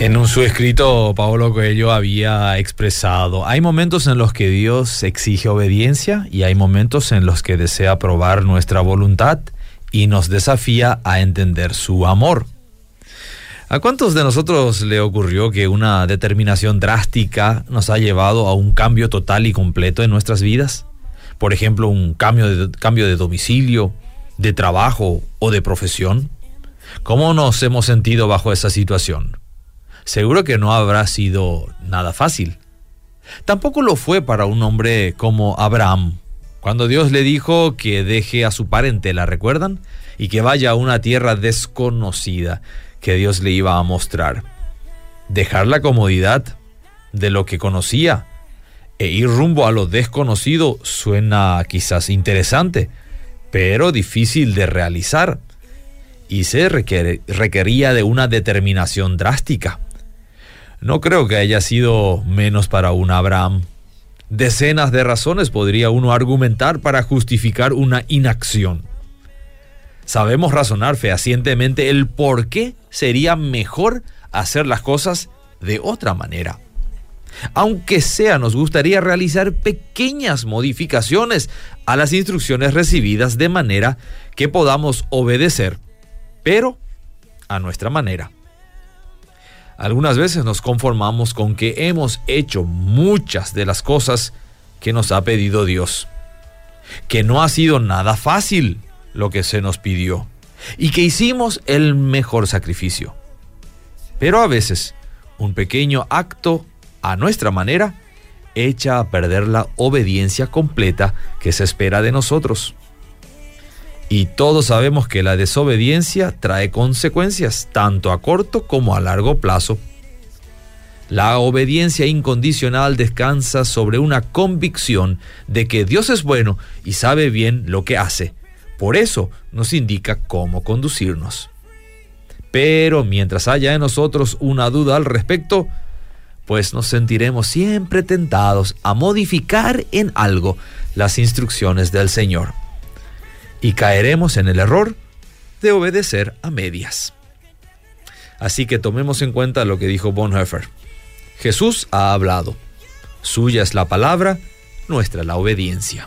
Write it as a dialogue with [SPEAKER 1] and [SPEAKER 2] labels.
[SPEAKER 1] En un su escrito, Pablo Coelho había expresado, hay momentos en los que Dios exige obediencia y hay momentos en los que desea probar nuestra voluntad y nos desafía a entender su amor. ¿A cuántos de nosotros le ocurrió que una determinación drástica nos ha llevado a un cambio total y completo en nuestras vidas? Por ejemplo, un cambio de, cambio de domicilio, de trabajo o de profesión. ¿Cómo nos hemos sentido bajo esa situación? Seguro que no habrá sido nada fácil. Tampoco lo fue para un hombre como Abraham, cuando Dios le dijo que deje a su parentela, ¿recuerdan? Y que vaya a una tierra desconocida que Dios le iba a mostrar. Dejar la comodidad de lo que conocía e ir rumbo a lo desconocido suena quizás interesante, pero difícil de realizar y se requería de una determinación drástica. No creo que haya sido menos para un Abraham. Decenas de razones podría uno argumentar para justificar una inacción. Sabemos razonar fehacientemente el por qué sería mejor hacer las cosas de otra manera. Aunque sea, nos gustaría realizar pequeñas modificaciones a las instrucciones recibidas de manera que podamos obedecer, pero a nuestra manera. Algunas veces nos conformamos con que hemos hecho muchas de las cosas que nos ha pedido Dios, que no ha sido nada fácil lo que se nos pidió y que hicimos el mejor sacrificio. Pero a veces un pequeño acto a nuestra manera echa a perder la obediencia completa que se espera de nosotros. Y todos sabemos que la desobediencia trae consecuencias tanto a corto como a largo plazo. La obediencia incondicional descansa sobre una convicción de que Dios es bueno y sabe bien lo que hace. Por eso nos indica cómo conducirnos. Pero mientras haya en nosotros una duda al respecto, pues nos sentiremos siempre tentados a modificar en algo las instrucciones del Señor y caeremos en el error de obedecer a medias. Así que tomemos en cuenta lo que dijo Bonhoeffer. Jesús ha hablado. Suya es la palabra, nuestra la obediencia.